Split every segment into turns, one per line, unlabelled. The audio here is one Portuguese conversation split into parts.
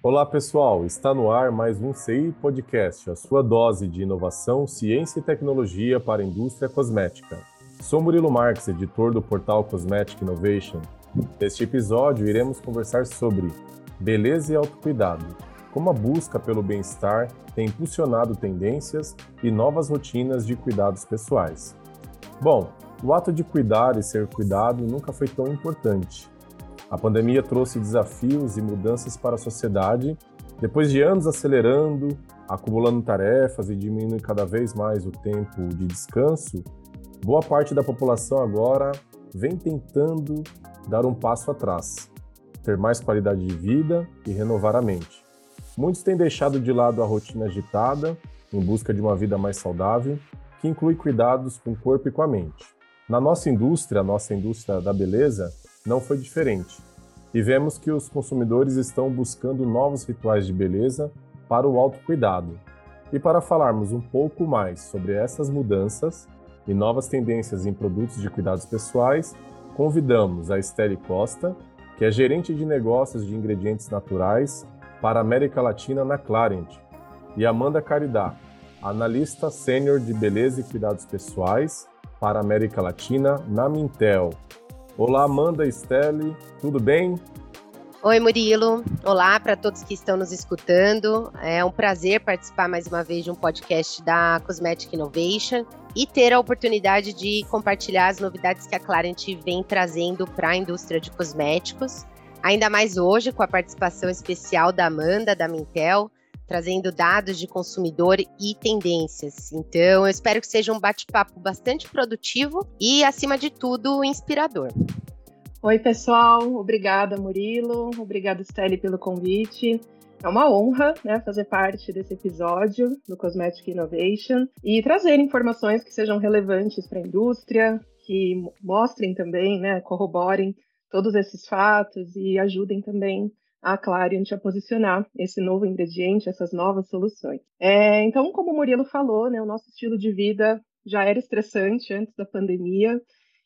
Olá, pessoal. Está no ar mais um CI Podcast, a sua dose de inovação, ciência e tecnologia para a indústria cosmética. Sou Murilo Marques, editor do portal Cosmetic Innovation. Neste episódio, iremos conversar sobre beleza e autocuidado, como a busca pelo bem-estar tem impulsionado tendências e novas rotinas de cuidados pessoais. Bom, o ato de cuidar e ser cuidado nunca foi tão importante. A pandemia trouxe desafios e mudanças para a sociedade. Depois de anos acelerando, acumulando tarefas e diminuindo cada vez mais o tempo de descanso, boa parte da população agora vem tentando dar um passo atrás, ter mais qualidade de vida e renovar a mente. Muitos têm deixado de lado a rotina agitada em busca de uma vida mais saudável, que inclui cuidados com o corpo e com a mente. Na nossa indústria, a nossa indústria da beleza, não foi diferente. E vemos que os consumidores estão buscando novos rituais de beleza para o autocuidado. E para falarmos um pouco mais sobre essas mudanças e novas tendências em produtos de cuidados pessoais, convidamos a Estelle Costa, que é gerente de negócios de ingredientes naturais para a América Latina na Clarent, e Amanda Caridá, analista sênior de beleza e cuidados pessoais para a América Latina na Mintel. Olá, Amanda Estelle, tudo bem?
Oi, Murilo. Olá para todos que estão nos escutando. É um prazer participar mais uma vez de um podcast da Cosmetic Innovation e ter a oportunidade de compartilhar as novidades que a Clarent vem trazendo para a indústria de cosméticos. Ainda mais hoje com a participação especial da Amanda, da Mintel, trazendo dados de consumidor e tendências. Então, eu espero que seja um bate-papo bastante produtivo e, acima de tudo, inspirador.
Oi, pessoal. Obrigada, Murilo. Obrigada, Stelle, pelo convite. É uma honra né, fazer parte desse episódio do Cosmetic Innovation e trazer informações que sejam relevantes para a indústria, que mostrem também, né, corroborem todos esses fatos e ajudem também a Clariant a posicionar esse novo ingrediente, essas novas soluções. É, então, como o Murilo falou, né, o nosso estilo de vida já era estressante antes da pandemia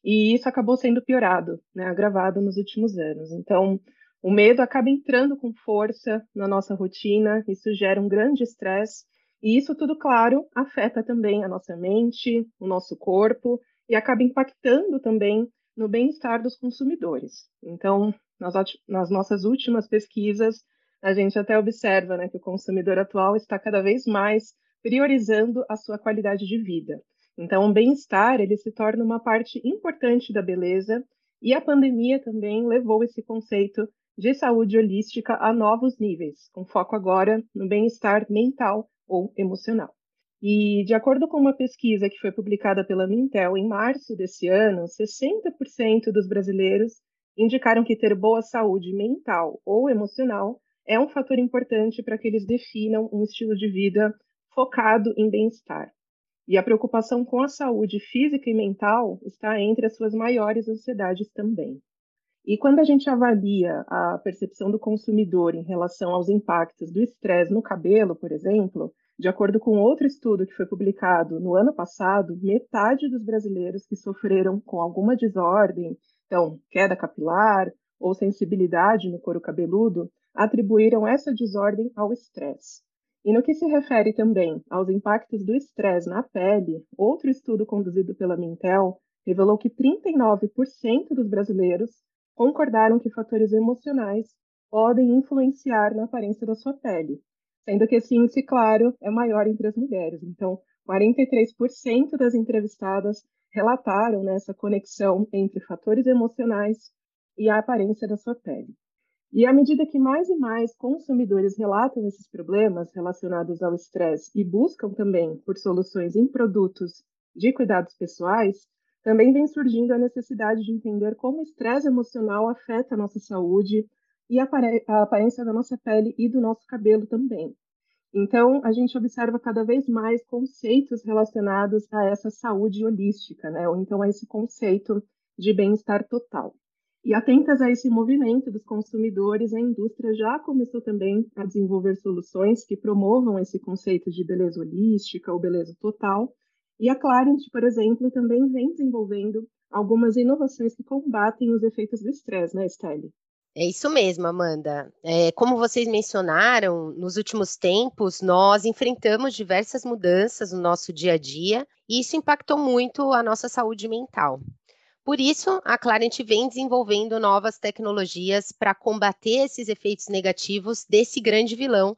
e isso acabou sendo piorado, né, agravado nos últimos anos. Então, o medo acaba entrando com força na nossa rotina, isso gera um grande estresse e isso tudo, claro, afeta também a nossa mente, o nosso corpo e acaba impactando também no bem-estar dos consumidores. Então, nas, nas, nossas últimas pesquisas, a gente até observa né, que o consumidor atual está cada vez mais priorizando a sua qualidade de vida. Então, o bem-estar ele se torna uma parte importante da beleza e a pandemia também levou esse conceito de saúde holística a novos níveis, com foco agora no bem-estar mental ou emocional. E, de acordo com uma pesquisa que foi publicada pela Mintel em março desse ano, 60% dos brasileiros indicaram que ter boa saúde mental ou emocional é um fator importante para que eles definam um estilo de vida focado em bem-estar. E a preocupação com a saúde física e mental está entre as suas maiores ansiedades também. E quando a gente avalia a percepção do consumidor em relação aos impactos do estresse no cabelo, por exemplo, de acordo com outro estudo que foi publicado no ano passado, metade dos brasileiros que sofreram com alguma desordem, então queda capilar ou sensibilidade no couro cabeludo, atribuíram essa desordem ao estresse. E no que se refere também aos impactos do estresse na pele, outro estudo conduzido pela Mintel revelou que 39% dos brasileiros concordaram que fatores emocionais podem influenciar na aparência da sua pele, sendo que esse índice, claro, é maior entre as mulheres. Então, 43% das entrevistadas relataram né, essa conexão entre fatores emocionais e a aparência da sua pele. E à medida que mais e mais consumidores relatam esses problemas relacionados ao estresse e buscam também por soluções em produtos de cuidados pessoais, também vem surgindo a necessidade de entender como o estresse emocional afeta a nossa saúde, e a, aparência da nossa pele e do nosso cabelo também. Então, a gente observa cada vez mais conceitos relacionados a essa saúde holística, né? ou então a esse conceito de bem-estar total. E atentas a esse movimento dos consumidores, a indústria já começou também a desenvolver soluções que promovam esse conceito de beleza holística ou beleza total. E a Clarent, por exemplo, também vem desenvolvendo algumas inovações que combatem os efeitos do estresse, né, Stelle?
É isso mesmo, Amanda. É, como vocês mencionaram, nos últimos tempos nós enfrentamos diversas mudanças no nosso dia a dia e isso impactou muito a nossa saúde mental. Por isso, a Clarent vem desenvolvendo novas tecnologias para combater esses efeitos negativos desse grande vilão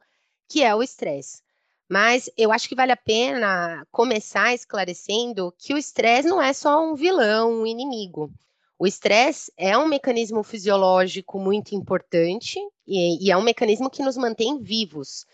que é o estresse. Mas eu acho que vale a pena começar esclarecendo que o estresse não é só um vilão, um inimigo. O estresse é um mecanismo fisiológico muito importante e, e, é um mecanismo que nos mantém vivos.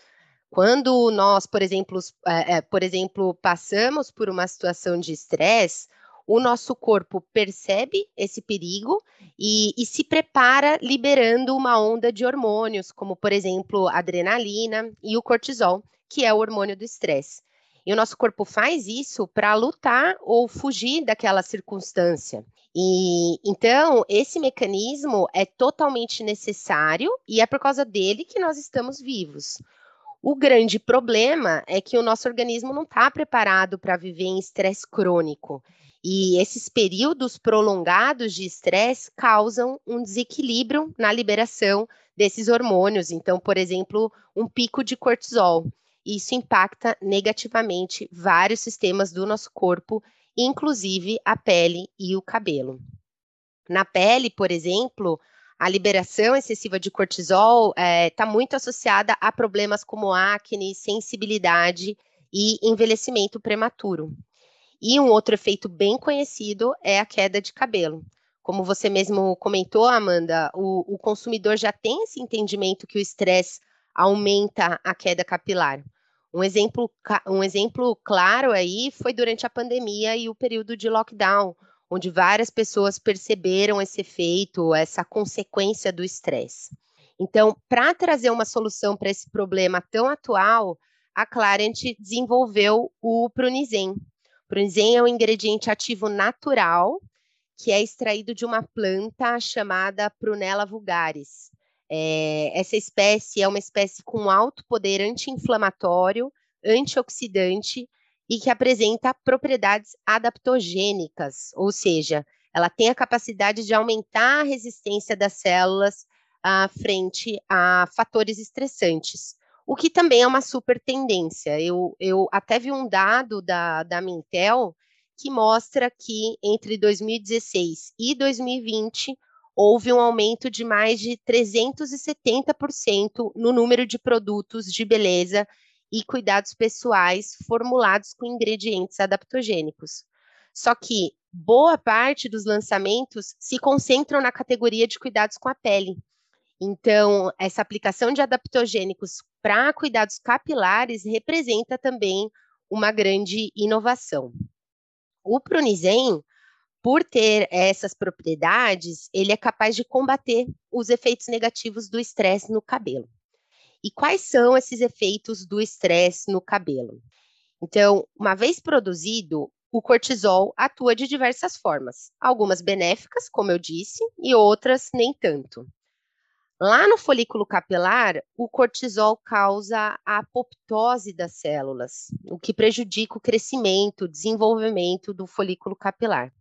Quando nós, por exemplo, é, é, por exemplo, passamos por uma situação de estresse, o nosso corpo percebe esse perigo e, e, se prepara liberando uma onda de hormônios, como, por exemplo, adrenalina e o cortisol, que é o hormônio do estresse. E o nosso corpo faz isso para lutar ou fugir daquela circunstância. E então, esse mecanismo é totalmente necessário e é por causa dele que nós estamos vivos. O grande problema é que o nosso organismo não está preparado para viver em estresse crônico. E esses períodos prolongados de estresse causam um desequilíbrio na liberação desses hormônios. Então, por exemplo, um pico de cortisol. Isso impacta negativamente vários sistemas do nosso corpo inclusive a pele e o cabelo. Na pele, por exemplo, a liberação excessiva de cortisol está é, tá muito associada a problemas como acne, sensibilidade e envelhecimento prematuro. E um outro efeito bem conhecido é a queda de cabelo. Como você mesmo comentou, Amanda, o, o consumidor já tem esse entendimento que o estresse aumenta a queda capilar. Um exemplo, um exemplo claro aí foi durante a pandemia e o período de lockdown, onde várias pessoas perceberam esse efeito, essa consequência do estresse. Então, para trazer uma solução para esse problema tão atual, a Clarent desenvolveu o Prunizen. Prunizen é um ingrediente ativo natural que é extraído de uma planta chamada Prunella vulgaris. É, essa espécie é uma espécie com alto poder anti-inflamatório, antioxidante e que apresenta propriedades adaptogênicas, ou seja, ela tem a capacidade de aumentar a resistência das células à frente a fatores estressantes, o que também é uma super tendência. Eu, eu até vi um dado da, da Mintel que mostra que entre 2016 e 2020 houve um aumento de mais de 370% no número de produtos de beleza e cuidados pessoais formulados com ingredientes adaptogênicos. Só que boa parte dos lançamentos se concentram na categoria de cuidados com a pele. Então, essa aplicação de adaptogênicos para cuidados capilares representa também uma grande inovação. O Prunizen por ter essas propriedades, ele é capaz de combater os efeitos negativos do estresse no cabelo. E quais são esses efeitos do estresse no cabelo? Então, uma vez produzido, o cortisol atua de diversas formas, algumas benéficas, como eu disse, e outras nem tanto. Lá no folículo capilar, o cortisol causa a apoptose das células, o que prejudica o crescimento, o desenvolvimento do folículo capilar.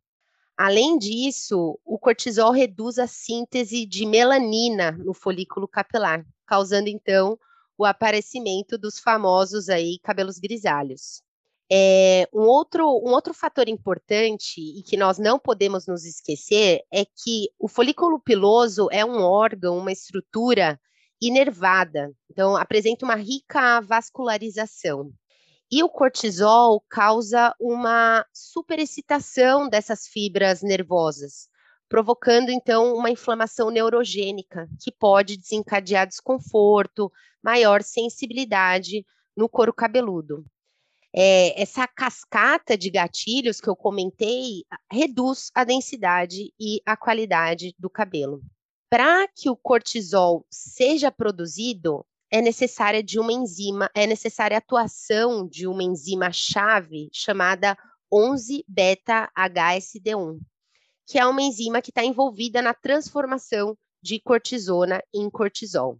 Além disso, o cortisol reduz a síntese de melanina no folículo capilar, causando então o aparecimento dos famosos aí cabelos grisalhos. É, um, outro, um outro fator importante e que nós não podemos nos esquecer é que o folículo piloso é um órgão, uma estrutura inervada, então apresenta uma rica vascularização. E o cortisol causa uma superexcitação dessas fibras nervosas, provocando então uma inflamação neurogênica, que pode desencadear desconforto, maior sensibilidade no couro cabeludo. É, essa cascata de gatilhos que eu comentei reduz a densidade e a qualidade do cabelo. Para que o cortisol seja produzido, é necessária de uma enzima, é necessária a atuação de uma enzima chave chamada 11-beta-HSD1, que é uma enzima que está envolvida na transformação de cortisona em cortisol.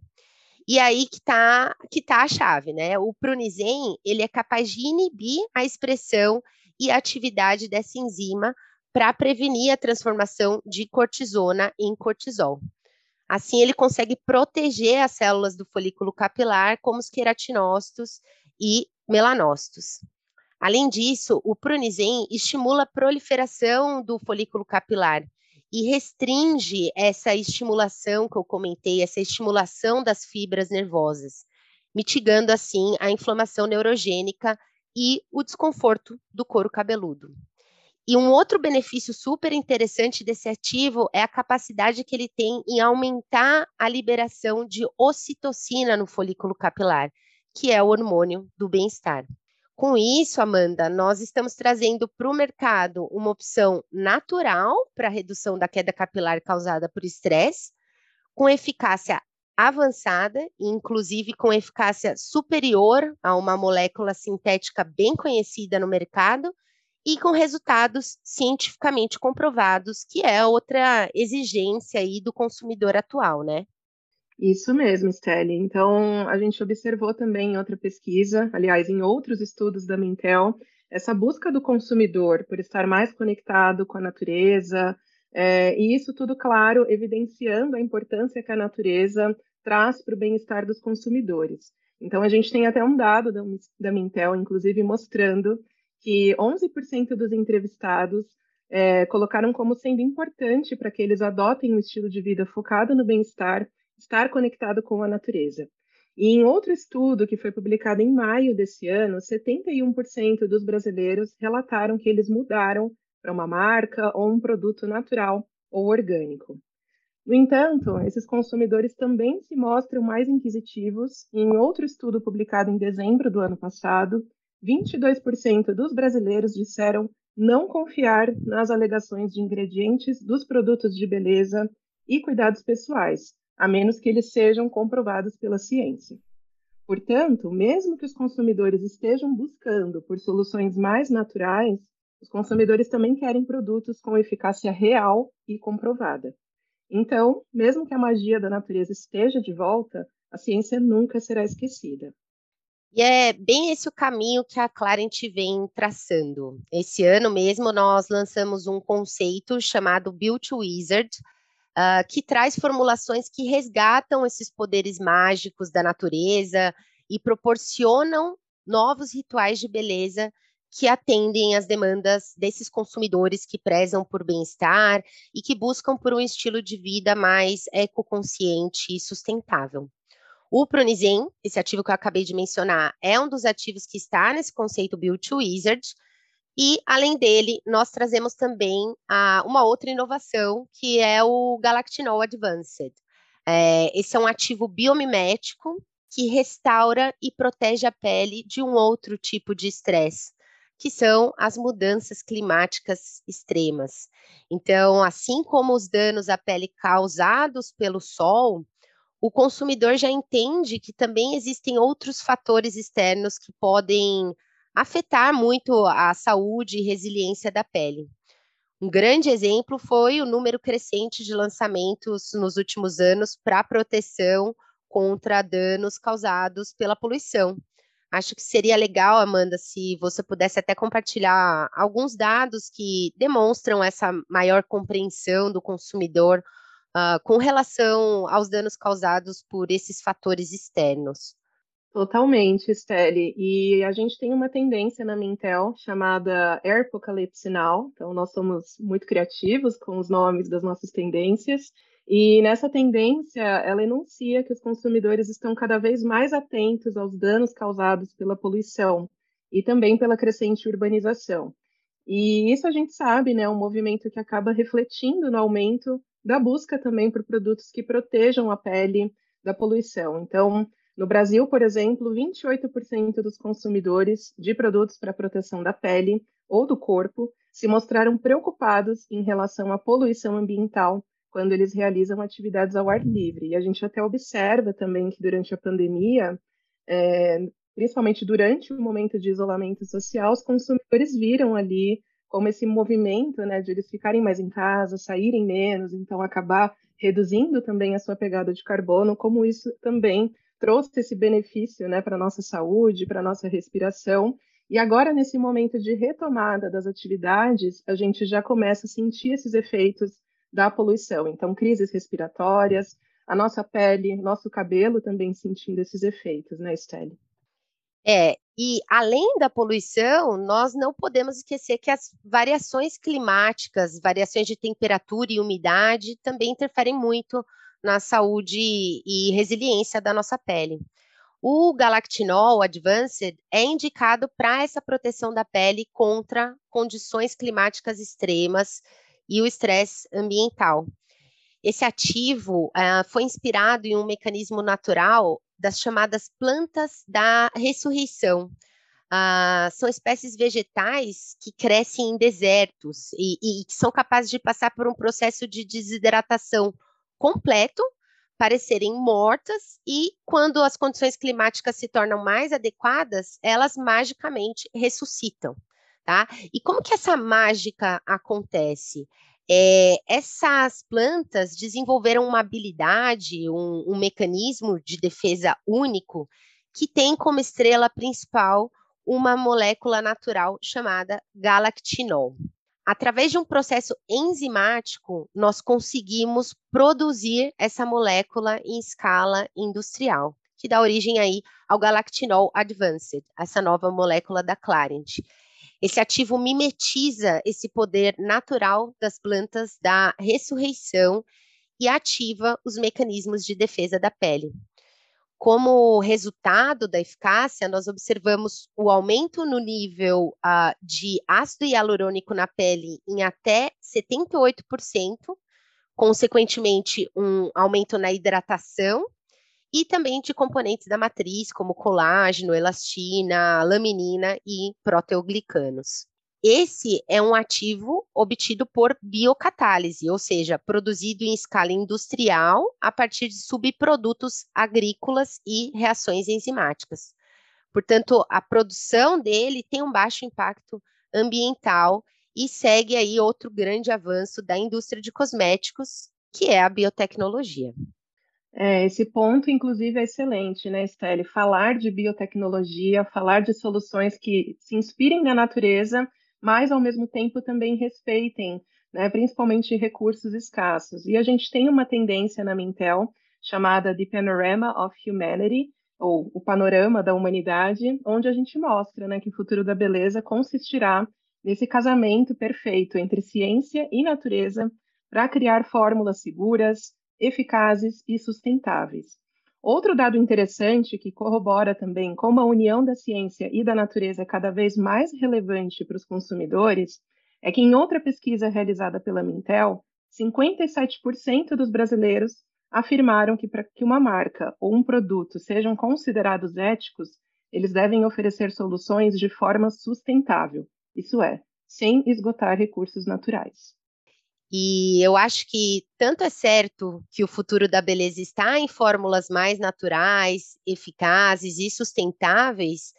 E aí que está que tá a chave, né? O prunizen, ele é capaz de inibir a expressão e a atividade dessa enzima para prevenir a transformação de cortisona em cortisol. Assim, ele consegue proteger as células do folículo capilar, como os queratinócitos e melanócitos. Além disso, o pronizen estimula a proliferação do folículo capilar e restringe essa estimulação que eu comentei, essa estimulação das fibras nervosas, mitigando assim a inflamação neurogênica e o desconforto do couro cabeludo. E um outro benefício super interessante desse ativo é a capacidade que ele tem em aumentar a liberação de ocitocina no folículo capilar, que é o hormônio do bem-estar. Com isso, Amanda, nós estamos trazendo para o mercado uma opção natural para redução da queda capilar causada por estresse, com eficácia avançada, inclusive com eficácia superior a uma molécula sintética bem conhecida no mercado, e com resultados cientificamente comprovados, que é outra exigência aí do consumidor atual, né?
Isso mesmo, Steli. Então, a gente observou também em outra pesquisa, aliás, em outros estudos da Mintel, essa busca do consumidor por estar mais conectado com a natureza, é, e isso tudo, claro, evidenciando a importância que a natureza traz para o bem-estar dos consumidores. Então, a gente tem até um dado da, da Mintel, inclusive, mostrando que 11% dos entrevistados é, colocaram como sendo importante para que eles adotem um estilo de vida focado no bem-estar, estar conectado com a natureza. E em outro estudo que foi publicado em maio desse ano, 71% dos brasileiros relataram que eles mudaram para uma marca ou um produto natural ou orgânico. No entanto, esses consumidores também se mostram mais inquisitivos. E em outro estudo publicado em dezembro do ano passado, 22% dos brasileiros disseram não confiar nas alegações de ingredientes dos produtos de beleza e cuidados pessoais, a menos que eles sejam comprovados pela ciência. Portanto, mesmo que os consumidores estejam buscando por soluções mais naturais, os consumidores também querem produtos com eficácia real e comprovada. Então, mesmo que a magia da natureza esteja de volta, a ciência nunca será esquecida.
E é bem esse o caminho que a Clarent vem traçando. Esse ano mesmo nós lançamos um conceito chamado Build Wizard, uh, que traz formulações que resgatam esses poderes mágicos da natureza e proporcionam novos rituais de beleza que atendem às demandas desses consumidores que prezam por bem-estar e que buscam por um estilo de vida mais ecoconsciente e sustentável. O Pronizen, esse ativo que eu acabei de mencionar, é um dos ativos que está nesse conceito Build to Wizard. E, além dele, nós trazemos também a, uma outra inovação, que é o Galactinol Advanced. É, esse é um ativo biomimético que restaura e protege a pele de um outro tipo de estresse, que são as mudanças climáticas extremas. Então, assim como os danos à pele causados pelo sol, o consumidor já entende que também existem outros fatores externos que podem afetar muito a saúde e resiliência da pele. Um grande exemplo foi o número crescente de lançamentos nos últimos anos para proteção contra danos causados pela poluição. Acho que seria legal, Amanda, se você pudesse até compartilhar alguns dados que demonstram essa maior compreensão do consumidor uh, com relação aos danos causados por esses fatores externos.
Totalmente, Steli. E a gente tem uma tendência na Mintel chamada Airpocalypse Now. Então, nós somos muito criativos com os nomes das nossas tendências. E nessa tendência, ela enuncia que os consumidores estão cada vez mais atentos aos danos causados pela poluição e também pela crescente urbanização. E isso a gente sabe, né, é um movimento que acaba refletindo no aumento da busca também por produtos que protejam a pele da poluição. Então, no Brasil, por exemplo, 28% dos consumidores de produtos para proteção da pele ou do corpo se mostraram preocupados em relação à poluição ambiental quando eles realizam atividades ao ar livre. E a gente até observa também que durante a pandemia, é, principalmente durante o momento de isolamento social, os consumidores viram ali como esse movimento, né, de eles ficarem mais em casa, saírem menos, então acabar reduzindo também a sua pegada de carbono, como isso também trouxe esse benefício, né, para nossa saúde, para a nossa respiração. E agora, nesse momento de retomada das atividades, a gente já começa a sentir esses efeitos da poluição. Então, crises respiratórias, a nossa pele, nosso cabelo também sentindo esses efeitos, né, Stelle?
É, e além da poluição, nós não podemos esquecer que as variações climáticas, variações de temperatura e umidade também interferem muito na saúde e resiliência da nossa pele. O galactinol Advanced é indicado para essa proteção da pele contra condições climáticas extremas e o estresse ambiental. Esse ativo uh, foi inspirado em um mecanismo natural das chamadas plantas da ressurreição. Uh, são espécies vegetais que crescem em desertos e, que são capazes de passar por um processo de desidratação completo parecerem mortas e, quando as condições climáticas se tornam mais adequadas, elas magicamente ressuscitam, tá? E como que essa mágica acontece? É, essas plantas desenvolveram uma habilidade, um, um mecanismo de defesa único que tem como estrela principal uma molécula natural chamada galactinol através de um processo enzimático, nós conseguimos produzir essa molécula em escala industrial, que dá origem aí ao galactinol advanced, essa nova molécula da Clarent. Esse ativo mimetiza esse poder natural das plantas da ressurreição e ativa os mecanismos de defesa da pele. Como resultado da eficácia, nós observamos o aumento no nível uh, de ácido hialurônico na pele em até 78%, consequentemente, um aumento na hidratação e também de componentes da matriz, como colágeno, elastina, laminina e proteoglicanos. Esse é um ativo obtido por biocatálise, ou seja, produzido em escala industrial a partir de subprodutos agrícolas e reações enzimáticas. Portanto, a produção dele tem um baixo impacto ambiental e segue aí outro grande avanço da indústria de cosméticos, que é a biotecnologia.
É, esse ponto, inclusive, é excelente, né, Stelle? Falar de biotecnologia, falar de soluções que se inspirem na natureza mas ao mesmo tempo também respeitem, né, principalmente recursos escassos. E a gente tem uma tendência na Mintel chamada The Panorama of Humanity, ou o panorama da humanidade, onde a gente mostra né, que o futuro da beleza consistirá nesse casamento perfeito entre ciência e natureza para criar fórmulas seguras, eficazes e sustentáveis. Outro dado interessante que corrobora também como a união da ciência e da natureza é cada vez mais relevante para os consumidores é que, em outra pesquisa realizada pela Mintel, 57% dos brasileiros afirmaram que para que uma marca ou um produto sejam considerados éticos, eles devem oferecer soluções de forma sustentável, isso é, sem esgotar recursos naturais.
E eu acho que tanto é certo que o futuro da beleza está em fórmulas mais naturais, eficazes e sustentáveis,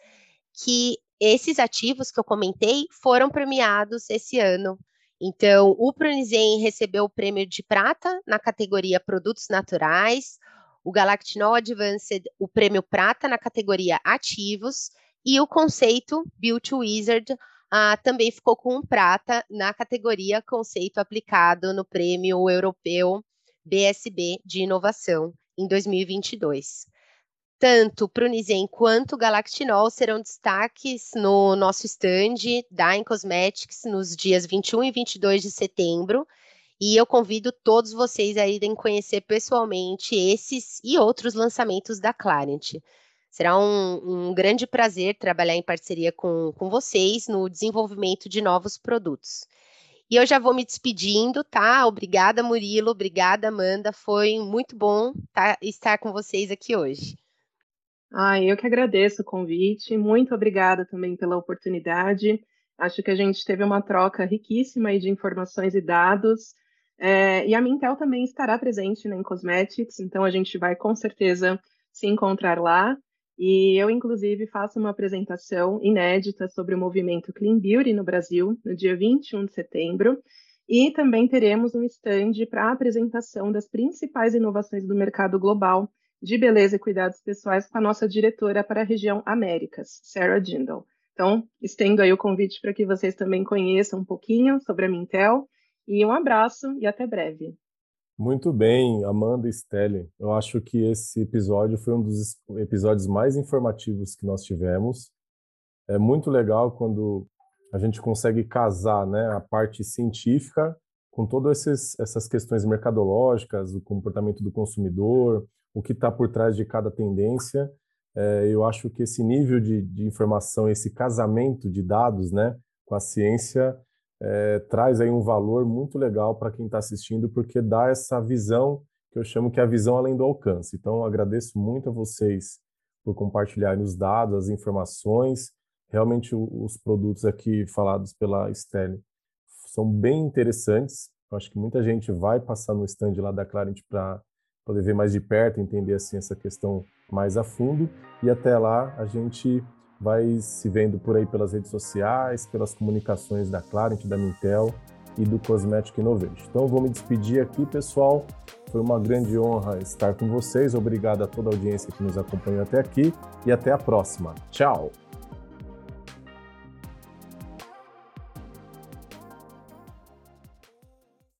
que esses ativos que eu comentei foram premiados esse ano. Então, o Pronizen recebeu o prêmio de prata na categoria Produtos Naturais, o Galactinol Advanced, o prêmio prata na categoria Ativos, e o conceito Beauty Wizard, ah, também ficou com um prata na categoria Conceito Aplicado no Prêmio Europeu BSB de Inovação em 2022. Tanto Prunizen quanto Galactinol serão destaques no nosso stand da Cosmetics nos dias 21 e 22 de setembro. E eu convido todos vocês a irem conhecer pessoalmente esses e outros lançamentos da Clarent. Será um, um grande prazer trabalhar em parceria com, com vocês no desenvolvimento de novos produtos. E eu já vou me despedindo, tá? Obrigada, Murilo. Obrigada, Amanda. Foi muito bom tá, estar com vocês aqui hoje.
Ah, eu que agradeço o convite. Muito obrigada também pela oportunidade. Acho que a gente teve uma troca riquíssima de informações e dados. É, e a Mintel também estará presente né, em Cosmetics, então a gente vai com certeza se encontrar lá. E eu, inclusive, faço uma apresentação inédita sobre o movimento Clean Beauty no Brasil, no dia 21 de setembro. E também teremos um stand para a apresentação das principais inovações do mercado global de beleza e cuidados pessoais com a nossa diretora para a região Américas, Sarah Jindal. Então, estendo aí o convite para que vocês também conheçam um pouquinho sobre a Mintel. E um abraço e até breve.
Muito bem, Amanda Stelli. Eu acho que esse episódio foi um dos episódios mais informativos que nós tivemos. É muito legal quando a gente consegue casar né, a parte científica com todas essas questões mercadológicas, o comportamento do consumidor, o que está por trás de cada tendência. É, eu acho que esse nível de, de, informação, esse casamento de dados né, com a ciência, é, traz aí um valor muito legal para quem está assistindo, porque dá essa visão que eu chamo que é a visão além do alcance. Então, agradeço muito a vocês por compartilharem os dados, as informações. Realmente, os produtos aqui falados pela Stelle são bem interessantes. Eu acho que muita gente vai passar no stand lá da Clarent para poder ver mais de perto, entender assim essa questão mais a fundo. E até lá a gente vai se vendo por aí pelas redes sociais, pelas comunicações da Clarent, da Mintel e do Cosmetic Innovation. Então vou me despedir aqui, pessoal. Foi uma grande honra estar com vocês. Obrigado a toda a audiência que nos acompanhou até aqui e até a próxima. Tchau!